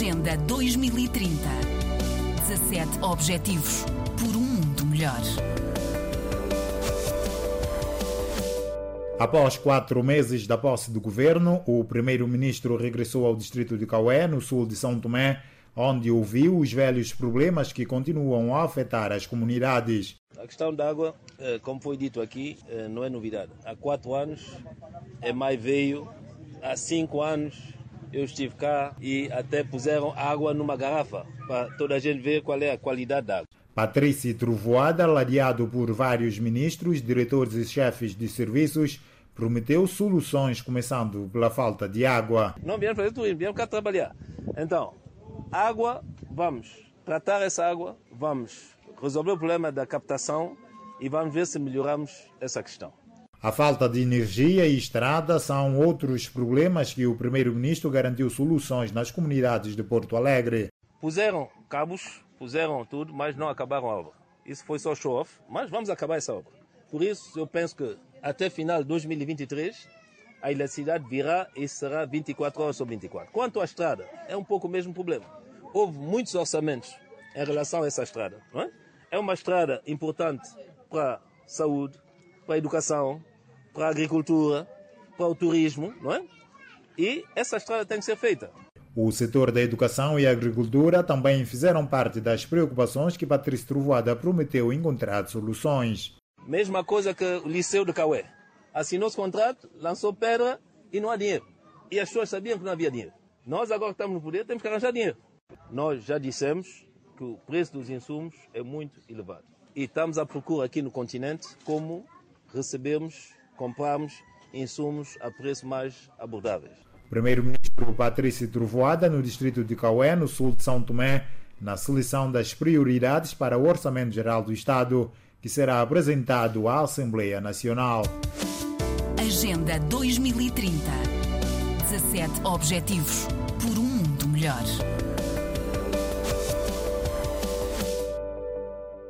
Agenda 2030. 17 Objetivos por um mundo melhor. Após quatro meses da posse do governo, o primeiro-ministro regressou ao distrito de Caué, no sul de São Tomé, onde ouviu os velhos problemas que continuam a afetar as comunidades. A questão da água, eh, como foi dito aqui, eh, não é novidade. Há quatro anos é mais veio, há cinco anos eu estive cá e até puseram água numa garrafa para toda a gente ver qual é a qualidade da água. Patrícia Trovoada, ladeado por vários ministros, diretores e chefes de serviços, prometeu soluções, começando pela falta de água. Não vieram fazer tudo, vieram cá trabalhar. Então, água, vamos tratar essa água, vamos resolver o problema da captação e vamos ver se melhoramos essa questão. A falta de energia e estrada são outros problemas que o primeiro-ministro garantiu soluções nas comunidades de Porto Alegre. Puseram cabos, puseram tudo, mas não acabaram a obra. Isso foi só show-off, mas vamos acabar essa obra. Por isso, eu penso que até final de 2023, a eletricidade virá e será 24 horas sobre 24. Quanto à estrada, é um pouco o mesmo problema. Houve muitos orçamentos em relação a essa estrada. É? é uma estrada importante para a saúde, para a educação, para a agricultura, para o turismo, não é? E essa estrada tem que ser feita. O setor da educação e agricultura também fizeram parte das preocupações que Patrícia Trovoada prometeu encontrar soluções. Mesma coisa que o Liceu de Caué. Assinou-se contrato, lançou pedra e não há dinheiro. E as pessoas sabiam que não havia dinheiro. Nós agora que estamos no poder temos que arranjar dinheiro. Nós já dissemos que o preço dos insumos é muito elevado. E estamos à procura aqui no continente como recebemos, compramos insumos a preços mais abordáveis. Primeiro-Ministro Patrícia Trovoada, no distrito de Caué, no sul de São Tomé, na seleção das prioridades para o Orçamento Geral do Estado, que será apresentado à Assembleia Nacional. Agenda 2030. 17 Objetivos por um mundo melhor.